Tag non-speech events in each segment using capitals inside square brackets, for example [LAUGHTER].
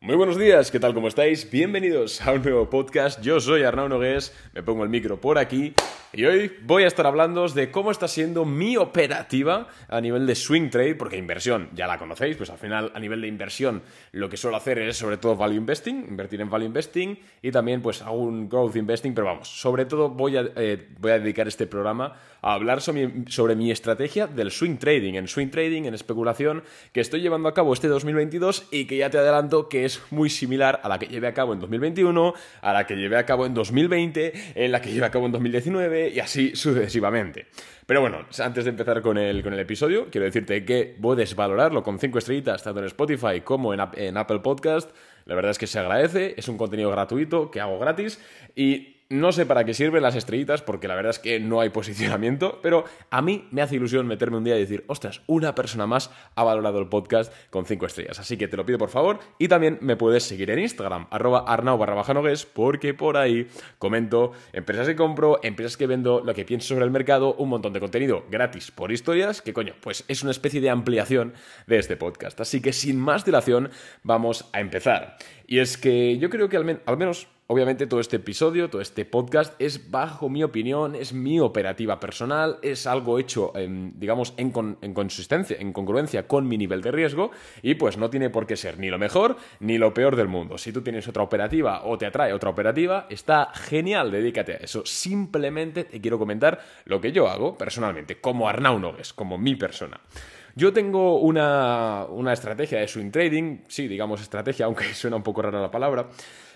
Muy buenos días, ¿qué tal? ¿Cómo estáis? Bienvenidos a un nuevo podcast. Yo soy Arnau Nogués, me pongo el micro por aquí y hoy voy a estar hablando de cómo está siendo mi operativa a nivel de swing trade, porque inversión ya la conocéis, pues al final a nivel de inversión lo que suelo hacer es sobre todo value investing, invertir en value investing y también pues hago un growth investing, pero vamos, sobre todo voy a, eh, voy a dedicar este programa a hablar sobre, sobre mi estrategia del swing trading, en swing trading, en especulación, que estoy llevando a cabo este 2022 y que ya te adelanto que es muy similar a la que llevé a cabo en 2021, a la que llevé a cabo en 2020, en la que llevé a cabo en 2019 y así sucesivamente. Pero bueno, antes de empezar con el, con el episodio, quiero decirte que puedes valorarlo con 5 estrellitas tanto en Spotify como en, en Apple Podcast. La verdad es que se agradece, es un contenido gratuito que hago gratis y no sé para qué sirven las estrellitas, porque la verdad es que no hay posicionamiento, pero a mí me hace ilusión meterme un día y decir, ostras, una persona más ha valorado el podcast con 5 estrellas. Así que te lo pido por favor. Y también me puedes seguir en Instagram, arroba arnau barra porque por ahí comento empresas que compro, empresas que vendo, lo que pienso sobre el mercado, un montón de contenido gratis por historias, que coño, pues es una especie de ampliación de este podcast. Así que sin más dilación, vamos a empezar. Y es que yo creo que al, al menos Obviamente todo este episodio, todo este podcast es bajo mi opinión, es mi operativa personal, es algo hecho, digamos, en, consistencia, en congruencia con mi nivel de riesgo y pues no tiene por qué ser ni lo mejor ni lo peor del mundo. Si tú tienes otra operativa o te atrae otra operativa, está genial, dedícate a eso. Simplemente te quiero comentar lo que yo hago personalmente, como Arnau Nogues, como mi persona. Yo tengo una, una estrategia de swing trading, sí, digamos estrategia, [LAUGHS] aunque suena un poco rara la palabra,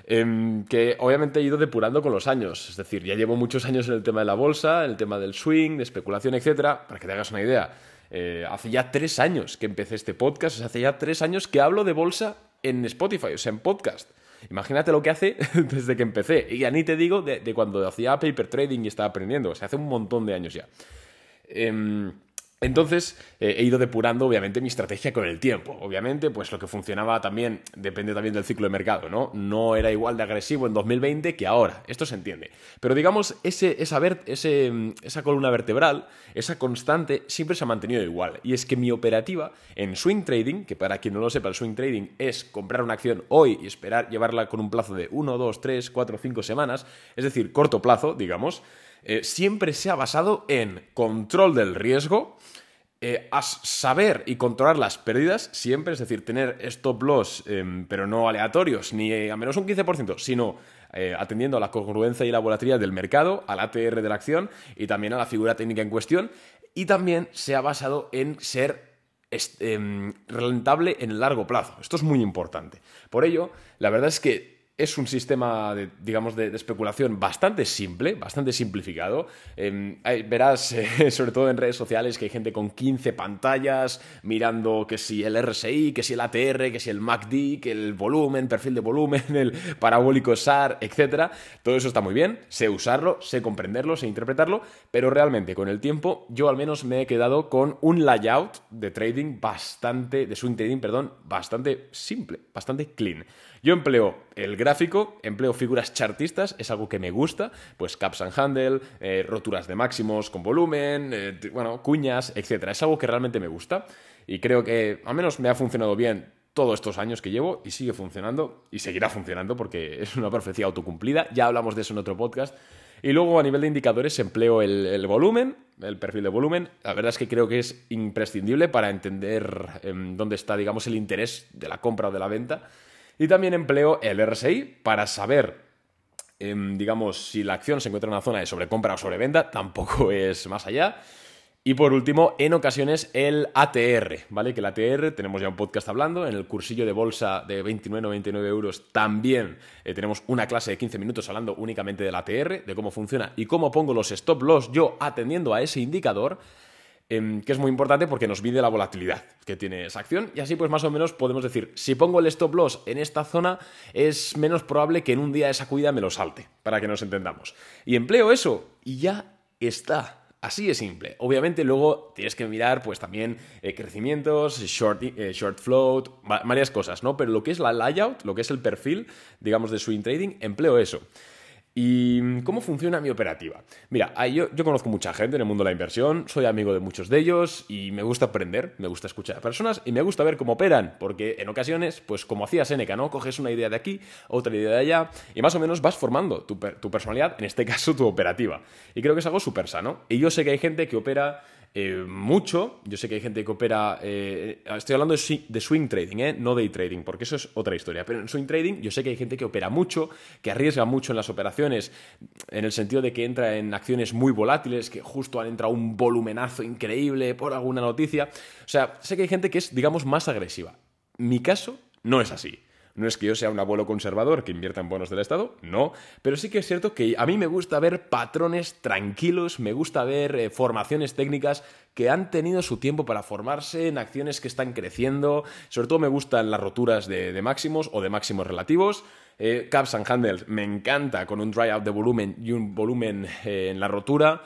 Em, que obviamente he ido depurando con los años. Es decir, ya llevo muchos años en el tema de la bolsa, en el tema del swing, de especulación, etcétera. Para que te hagas una idea, eh, hace ya tres años que empecé este podcast, hace ya tres años que hablo de bolsa en Spotify, o sea, en podcast. Imagínate lo que hace [LAUGHS] desde que empecé. Y ya ni te digo de, cuando hacía paper trading y estaba aprendiendo. O sea, hace un montón de años ya. Eh, entonces eh, he ido depurando obviamente mi estrategia con el tiempo. Obviamente, pues lo que funcionaba también depende también del ciclo de mercado, ¿no? No era igual de agresivo en 2020 que ahora. Esto se entiende. Pero digamos, ese, ese, esa columna vertebral, esa constante, siempre se ha mantenido igual. Y es que mi operativa en swing trading, que para quien no lo sepa, el swing trading es comprar una acción hoy y esperar llevarla con un plazo de 1, 2, 3, 4, 5 semanas, es decir, corto plazo, digamos, eh, siempre se ha basado en control del riesgo, eh, saber y controlar las pérdidas siempre, es decir, tener stop loss, em, pero no aleatorios, ni a menos un 15%, sino eh, atendiendo a la congruencia y la volatilidad del mercado, al ATR de la acción y también a la figura técnica en cuestión. Y también se ha basado en ser em, rentable en el largo plazo. Esto es muy importante. Por ello, la verdad es que es un sistema, de, digamos, de, especulación bastante simple, bastante simplificado. Em, verás, [LAUGHS] eh, sobre todo en redes sociales, que hay gente con 15 pantallas mirando que si el RSI, que si el ATR, que si el MACD, que el volumen, perfil de volumen, [LAUGHS] el parabólico SAR, etc. Todo eso está muy bien, sé usarlo, sé comprenderlo, sé interpretarlo, pero realmente con el tiempo yo al menos me he quedado con un layout de trading bastante, de swing trading, perdón, bastante simple, bastante clean. Yo empleo el gráfico, empleo figuras chartistas, es algo que me gusta, pues caps and handle, eh, roturas de máximos con volumen, eh, bueno, cuñas, etc. Es algo que realmente me gusta y creo que al menos me ha funcionado bien todos estos años que llevo y sigue funcionando y seguirá funcionando porque es una profecía autocumplida. Ya hablamos de eso en otro podcast. Y luego a nivel de indicadores empleo el, volumen, el perfil de volumen. La verdad es que creo que es imprescindible para entender em, dónde está, digamos, el interés de la compra o de la venta. Y también empleo el RSI para saber, em, digamos, si la acción se encuentra en una zona de sobrecompra o sobreventa, tampoco [LAUGHS] es más allá. Y por último, en ocasiones el ATR, ¿vale? Que el ATR, tenemos ya un podcast hablando, en el cursillo de bolsa de 29,99 euros también eh, tenemos una clase de 15 minutos hablando únicamente del ATR, de cómo funciona y cómo pongo los stop loss yo atendiendo a ese indicador. Em, que es muy importante porque nos mide la volatilidad que tiene esa acción y así pues más o menos podemos decir, si pongo el stop loss en esta zona es menos probable que en un día de sacudida me lo salte, para que nos entendamos. Y empleo eso y ya está. Así de simple. Obviamente luego tienes que mirar pues también eh, crecimientos, short, eh, short float, varias cosas, ¿no? Pero lo que es la layout, lo que es el perfil, digamos, de swing trading, empleo eso. ¿Y cómo funciona mi operativa? Mira, yo, yo, conozco mucha gente en el mundo de la inversión, soy amigo de muchos de ellos y me gusta aprender, me gusta escuchar a personas y me gusta ver cómo operan, porque en ocasiones, pues como hacía Seneca, ¿no? Coges una idea de aquí, otra idea de allá y más o menos vas formando tu, tu personalidad, en este [LAUGHS] caso tu operativa. Y creo que es algo súper sano. Y yo sé que hay gente que opera eh, mucho. Yo sé que hay gente que opera. Eh, estoy hablando de, swing trading, ¿eh? no day trading, porque eso es otra historia. Pero en swing trading, yo sé que hay gente que opera mucho, que arriesga mucho en las operaciones, en el sentido de que entra en acciones muy volátiles, que justo han entrado un volumenazo increíble por alguna noticia. O sea, sé que hay gente que es, digamos, más agresiva. Mi caso no es así. No es que yo sea un abuelo conservador que invierta en bonos del Estado, no, pero sí que es cierto que a mí me gusta ver patrones tranquilos, me gusta ver eh, formaciones técnicas que han tenido su tiempo para formarse en acciones que están creciendo, sobre todo me gustan las roturas de, máximos o de máximos relativos. Eh, caps and handles me encanta con un dry out de volumen y un volumen eh, en la rotura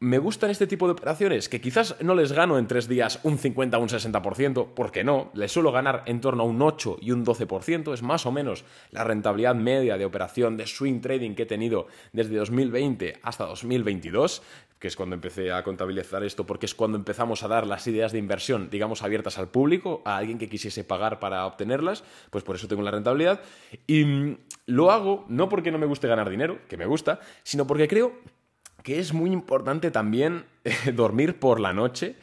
me gustan este tipo de operaciones, que quizás no les gano en tres días un 50 o un 60%, porque no, les suelo ganar en torno a un 8 y un 12%, es más o menos la rentabilidad media de operación de swing trading que he tenido desde 2020 hasta 2022, que es cuando empecé a contabilizar esto, porque es cuando empezamos a dar las ideas de inversión, digamos, abiertas al público, a alguien que quisiese pagar para obtenerlas, pues por eso tengo la rentabilidad. Y lo hago no porque no me guste ganar dinero, que me gusta, sino porque creo que es muy importante también eh, dormir por la noche.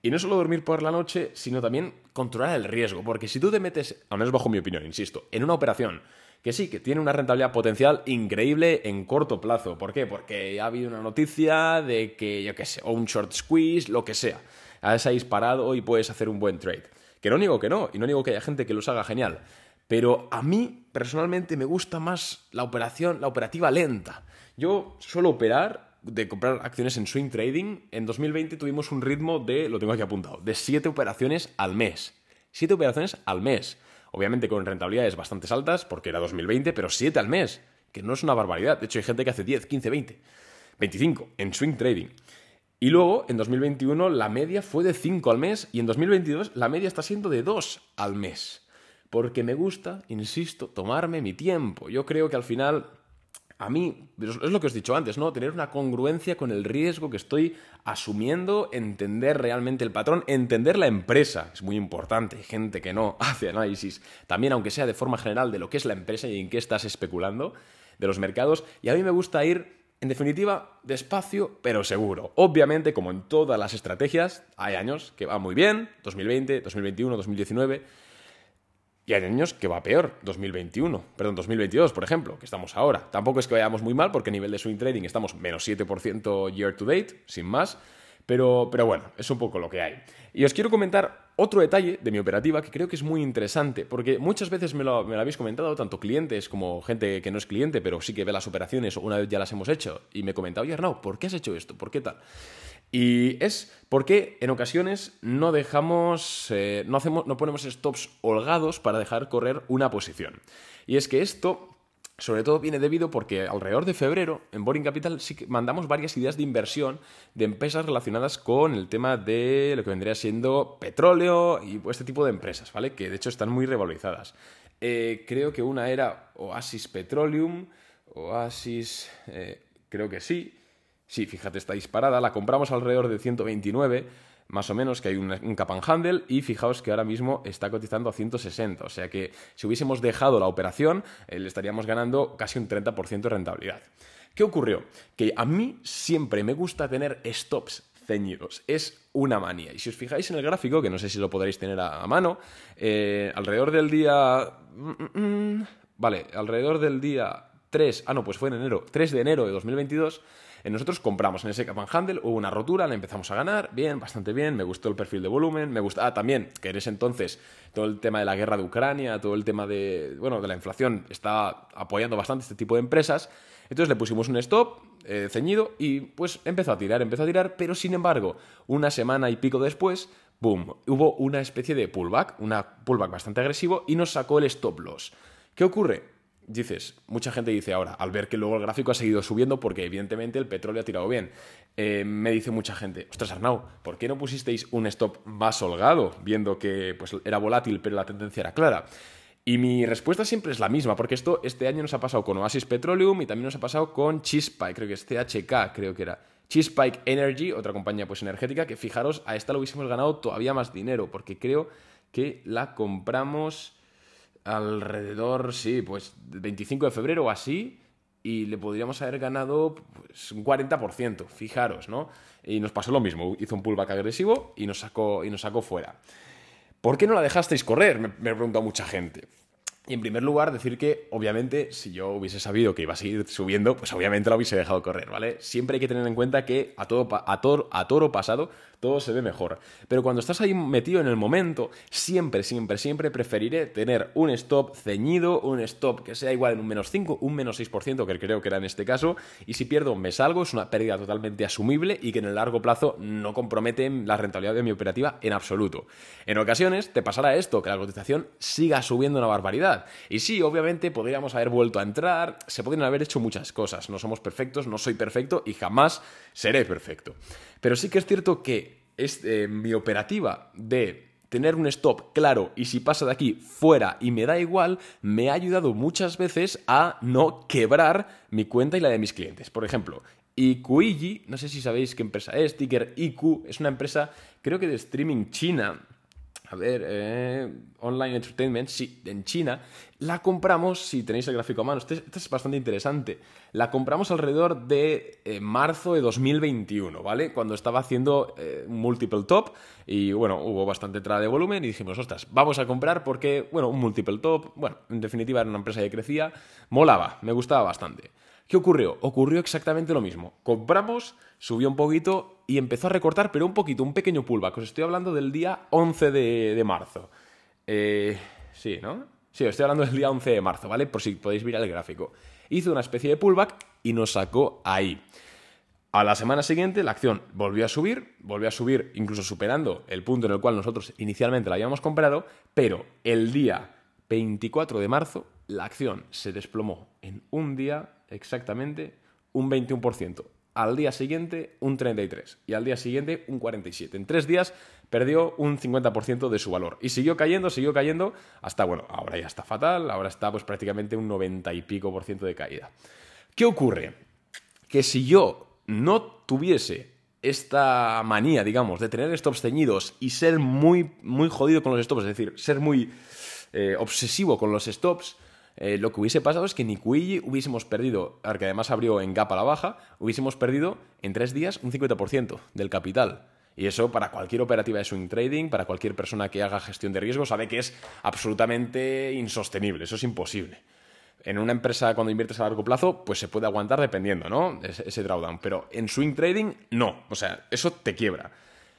Y no solo dormir por la noche, sino también controlar el riesgo. Porque si tú te metes, al menos bajo mi opinión, insisto, en una operación que sí, que tiene una rentabilidad potencial increíble en corto plazo. ¿Por qué? Porque ha habido una noticia de que, yo qué sé, o un short squeeze, lo que sea. Has disparado y puedes hacer un buen trade. Que no digo que no, y no digo que haya gente que los haga genial. Pero a mí, personalmente, me gusta más la operación, la operativa lenta. Yo suelo operar de comprar acciones en swing trading, en 2020 tuvimos un ritmo de, lo tengo aquí apuntado, de 7 operaciones al mes. 7 operaciones al mes. Obviamente con rentabilidades bastante altas, porque era 2020, pero 7 al mes, que no es una barbaridad. De hecho, hay gente que hace 10, 15, 20, 25 en swing trading. Y luego, en 2021, la media fue de 5 al mes y en 2022 la media está siendo de 2 al mes. Porque me gusta, insisto, tomarme mi tiempo. Yo creo que al final a mí, es lo que os he dicho antes, ¿no? Tener una congruencia con el riesgo que estoy asumiendo, entender realmente el patrón, entender la empresa, es muy importante, gente que no [LAUGHS] hace análisis, también aunque sea de forma general de lo que es la empresa y en qué estás especulando, de los mercados, y a mí me gusta ir, en definitiva, despacio, pero seguro. Obviamente, como en todas las estrategias, hay años que van muy bien, 2020, 2021, 2019, y hay años que va peor, 2021, perdón, 2022, por ejemplo, que estamos ahora. Tampoco es que vayamos muy mal, porque a nivel de swing trading estamos menos 7% year to date, sin más. Pero, pero bueno, es un poco lo que hay. Y os quiero comentar otro detalle de mi operativa que creo que es muy interesante, porque muchas veces me lo, me lo, habéis comentado, tanto clientes como gente que no es cliente, pero sí que ve las operaciones una vez ya las hemos hecho, y me comentado, oye Arnau, ¿por qué has hecho esto? ¿Por qué tal? Y es porque en ocasiones no dejamos, eh, no, hacemos, no ponemos stops holgados para dejar correr una posición. Y es que esto sobre todo viene debido porque alrededor de febrero en Boring Capital sí que mandamos varias ideas de inversión de empresas relacionadas con el tema de lo que vendría siendo petróleo y este tipo de empresas, ¿vale? Que de hecho están muy revalorizadas. Eh, creo que una era Oasis Petroleum, Oasis, eh, creo que sí, Sí, fíjate, está disparada. La compramos alrededor de 129, más o menos, que hay un, and handle, y fijaos que ahora mismo está cotizando a 160. O sea que si hubiésemos dejado la operación, eh, le estaríamos ganando casi un 30% de rentabilidad. ¿Qué ocurrió? Que a mí siempre me gusta tener stops ceñidos. Es una manía. Y si os fijáis en el gráfico, que no sé si lo podréis tener a, mano, eh, alrededor del día... Mm, mm, mm, vale, alrededor del día 3... Ah, no, pues fue en enero. 3 de enero de 2022 nosotros compramos en ese cap and handle, hubo una rotura, la empezamos a ganar, bien, bastante bien, me gustó el perfil de volumen, me gustaba también que en ese entonces todo el tema de la guerra de Ucrania, todo el tema de, bueno, de la inflación estaba apoyando bastante este tipo de empresas. Entonces le pusimos un stop eh, ceñido y pues empezó a tirar, empezó a tirar, pero sin embargo, una semana y pico después, boom, hubo una especie de pullback, una pullback bastante agresivo y nos sacó el stop loss. ¿Qué ocurre? Dices, mucha gente dice ahora, al ver que luego el gráfico ha seguido subiendo porque evidentemente el petróleo ha tirado bien, eh, me dice mucha gente, ostras Arnau, ¿por qué no pusisteis un stop más holgado viendo que pues, era volátil pero la tendencia era clara? Y mi respuesta siempre es la misma, porque esto este año nos ha pasado con Oasis Petroleum y también nos ha pasado con Cheesepike, creo que es CHK, creo que era. Cheesepike Energy, otra compañía pues energética, que fijaros, a esta lo hubiésemos ganado todavía más dinero, porque creo que la compramos alrededor, sí, pues 25 de febrero o así, y le podríamos haber ganado pues, un 40%, fijaros, ¿no? Y nos pasó lo mismo, hizo un pullback agresivo y nos sacó, y nos sacó fuera. ¿Por qué no la dejasteis correr? Me, me preguntado mucha gente. Y en primer lugar, decir que, obviamente, si yo hubiese sabido que iba a seguir subiendo, pues obviamente la hubiese dejado correr, ¿vale? Siempre hay que tener en cuenta que a, todo, a, toro, a toro pasado todo se ve mejor. Pero cuando estás ahí metido en el momento, siempre, siempre, siempre preferiré tener un stop ceñido, un stop que sea igual en un menos 5, un menos 6%, que creo que era en este caso, y si pierdo me salgo, es una pérdida totalmente asumible y que en el largo plazo no compromete la rentabilidad de mi operativa en absoluto. En ocasiones te pasará esto, que la cotización siga subiendo una barbaridad. Y sí, obviamente podríamos haber vuelto a entrar, se podrían haber hecho muchas cosas, no somos perfectos, no soy perfecto y jamás seré perfecto. Pero sí que es cierto que eh, mi operativa de tener un stop claro y si pasa de aquí fuera y me da igual, me ha ayudado muchas veces a no quebrar mi cuenta y la de mis clientes. Por ejemplo, IQIGI, no sé si sabéis qué empresa es, ticker IQ, es una empresa creo que de streaming china a ver, eh, Online Entertainment, sí, en China, la compramos, si tenéis el gráfico a mano, este, este es bastante interesante, la compramos alrededor de eh, marzo de 2021, ¿vale? Cuando estaba haciendo eh, multiple top y, bueno, hubo bastante entrada de volumen y dijimos, ostras, vamos a comprar porque, bueno, un multiple top, bueno, en definitiva era una empresa que crecía, molaba, me gustaba bastante. ¿Qué ocurrió? Ocurrió exactamente lo mismo. Compramos, subió un poquito y empezó a recortar, pero un poquito, un pequeño pullback. Os estoy hablando del día 11 de, marzo. Eh, sí, ¿no? Sí, os estoy hablando del día 11 de marzo, ¿vale? Por si podéis mirar el gráfico. Hizo una especie de pullback y nos sacó ahí. A la semana siguiente la acción volvió a subir, volvió a subir incluso superando el punto en el cual nosotros inicialmente la habíamos comprado, pero el día 24 de marzo la acción se desplomó en un día exactamente un 21%. Al día siguiente un 33% y al día siguiente un 47%. En tres días perdió un 50% de su valor. Y siguió cayendo, siguió cayendo, hasta, bueno, ahora ya está fatal, ahora está pues prácticamente un 90 y pico por ciento de caída. ¿Qué ocurre? Que si yo no tuviese esta manía, digamos, de tener stops ceñidos y ser muy, muy jodido con los stops, es decir, ser muy eh, obsesivo con los stops, eh, lo que hubiese pasado es que ni Cuilli hubiésemos perdido, porque además abrió en gap a la baja, hubiésemos perdido en tres días un 50% del capital. Y eso para cualquier operativa de swing trading, para cualquier persona que haga gestión de riesgo, sabe que es absolutamente insostenible, eso es imposible. En una empresa cuando inviertes a largo plazo, pues se puede aguantar dependiendo, ¿no? Ese, ese drawdown. Pero en swing trading, no. O sea, eso te quiebra.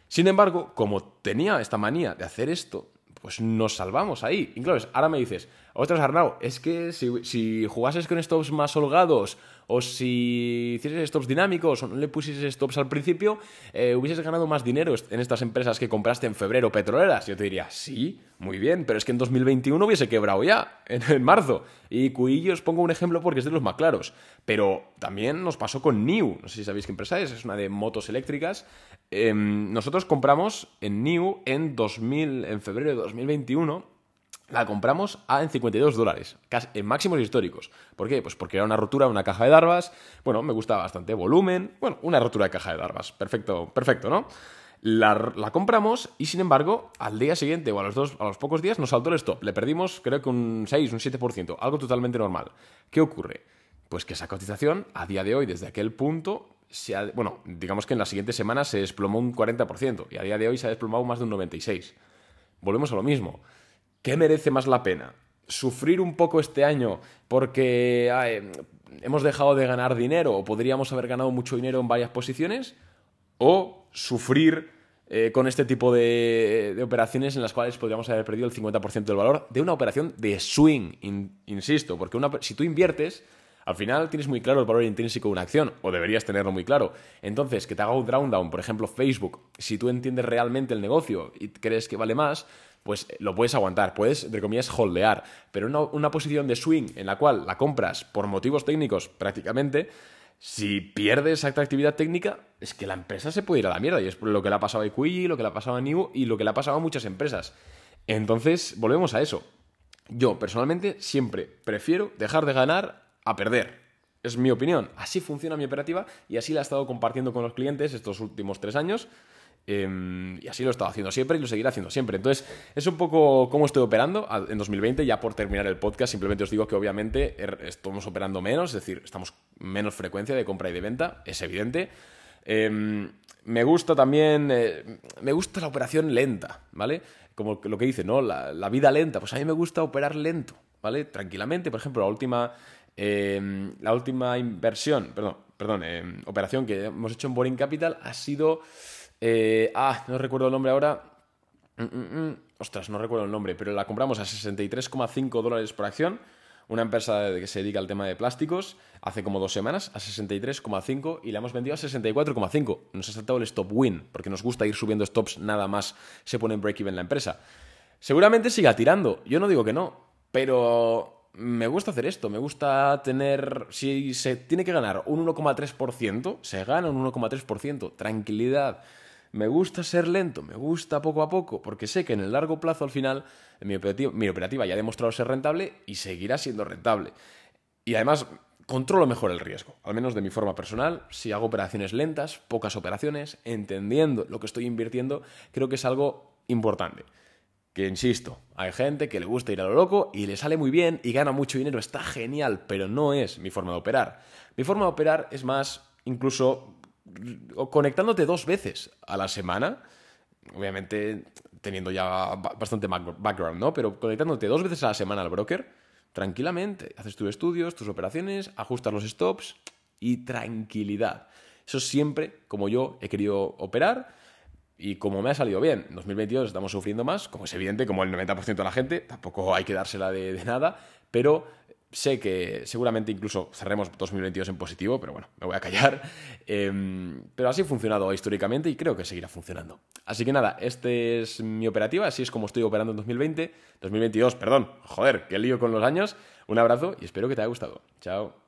Sin embargo, como tenía esta manía de hacer esto, pues nos salvamos ahí. Y claro, ahora me dices, ostras Arnau, es que si, jugases con stops más holgados o si hicieses stops dinámicos o no le pusieses stops al principio, eh, hubieses ganado más dinero en estas empresas que compraste en febrero petroleras. Yo te diría, sí, muy bien, pero es que en 2021 hubiese quebrado ya, [LAUGHS] en, marzo. Y Cuillo os pongo un ejemplo porque es de los más claros. Pero también nos pasó con New, no sé si sabéis qué empresa es, es una de motos eléctricas. Em, nosotros compramos en New en, 2000, en febrero de 2021 la compramos a en 52 dólares, en máximos históricos. ¿Por qué? Pues porque era una rotura de una caja de Darvas, bueno, me gustaba bastante, volumen, bueno, una rotura de caja de Darvas, perfecto, perfecto, ¿no? La, compramos y sin embargo, al día siguiente o a los, dos, a los pocos días nos saltó el stop. Le perdimos creo que un 6, un 7%, algo totalmente normal. ¿Qué ocurre? Pues que esa cotización, a día de hoy, desde aquel punto, se bueno, digamos que en la siguiente semana se desplomó un 40% y a día de hoy se ha desplomado más de un 96%. Volvemos a lo mismo. ¿Qué merece más la pena? ¿Sufrir un poco este año porque hemos dejado de ganar dinero o podríamos haber ganado mucho dinero en varias posiciones? ¿O sufrir eh, con este tipo de, operaciones en las cuales podríamos haber perdido el 50% del valor de una operación de swing, insisto, porque si tú inviertes, al final tienes muy claro el valor intrínseco de una acción, o deberías tenerlo muy claro. Entonces, que te haga un drawdown, por ejemplo, Facebook, si tú entiendes realmente el negocio y crees que vale más, pues eh, lo puedes aguantar, puedes, entre comillas, holdear. Pero una, una posición de swing en la cual la compras por motivos técnicos prácticamente, si pierdes atractividad técnica, es que la empresa se puede ir a la mierda. Y es lo que le ha pasado a Equigi, lo que le ha pasado a New y lo que le ha pasado a muchas empresas. Entonces, volvemos a eso. yo personalmente siempre prefiero dejar de ganar a perder. Es mi opinión. Así funciona mi operativa y así la he estado compartiendo con los clientes estos últimos tres años. Em, y así lo he estado haciendo siempre y lo seguiré haciendo siempre. Entonces, es un poco cómo estoy operando en 2020. Ya por terminar el podcast, simplemente os digo que obviamente er, estamos operando menos, es decir, estamos menos frecuencia de compra y de venta, es evidente. Em, me gusta también, eh, me gusta la operación lenta, ¿vale? Como lo que dice, ¿no? La, vida lenta, pues a mí me gusta operar lento, ¿vale? Tranquilamente, por ejemplo, la última, em, la última inversión, perdón, perdón, operación que hemos hecho en Boring Capital ha sido eh, ah, no recuerdo el nombre ahora. Mm, mm, mm. Ostras, no recuerdo el nombre, pero la compramos a 63,5 dólares por acción. Una empresa que se dedica al tema de plásticos hace como dos semanas a 63,5 y la hemos vendido a 64,5. Nos ha saltado el stop win porque nos gusta ir subiendo stops nada más se pone en break-even la empresa. Seguramente siga tirando, yo no digo que no, pero me gusta hacer esto, me gusta tener, si se tiene que ganar un 1,3%, se gana un 1,3%, tranquilidad. Me gusta ser lento, me gusta poco a poco, porque sé que en el largo plazo al final mi operativa, ya ha demostrado ser rentable y seguirá siendo rentable. Y además controlo mejor el riesgo, al menos de mi forma personal. Si hago operaciones lentas, pocas operaciones, entendiendo lo que estoy invirtiendo, creo que es algo importante. Que insisto, hay gente que le gusta ir a lo loco y le sale muy bien y gana mucho dinero, está genial, pero no es mi forma de operar. Mi forma de operar es más incluso conectándote dos veces a la semana, obviamente teniendo ya bastante background, ¿no? Pero conectándote dos veces a la semana al broker, tranquilamente, haces tus estudios, tus operaciones, ajustas los stops y tranquilidad. Eso siempre como yo he querido operar y como me ha salido bien. En 2022 estamos sufriendo más, como es evidente, como el 90% de la gente, tampoco hay que dársela de nada, pero Sé que seguramente incluso cerremos 2022 en positivo, pero bueno, me voy a callar. [LAUGHS] Em, pero así ha funcionado históricamente y creo que seguirá funcionando. Así que nada, esta es mi operativa, así es como estoy operando en 2020, 2022, perdón, joder, qué lío con los años. Un abrazo y espero que te haya gustado. Chao.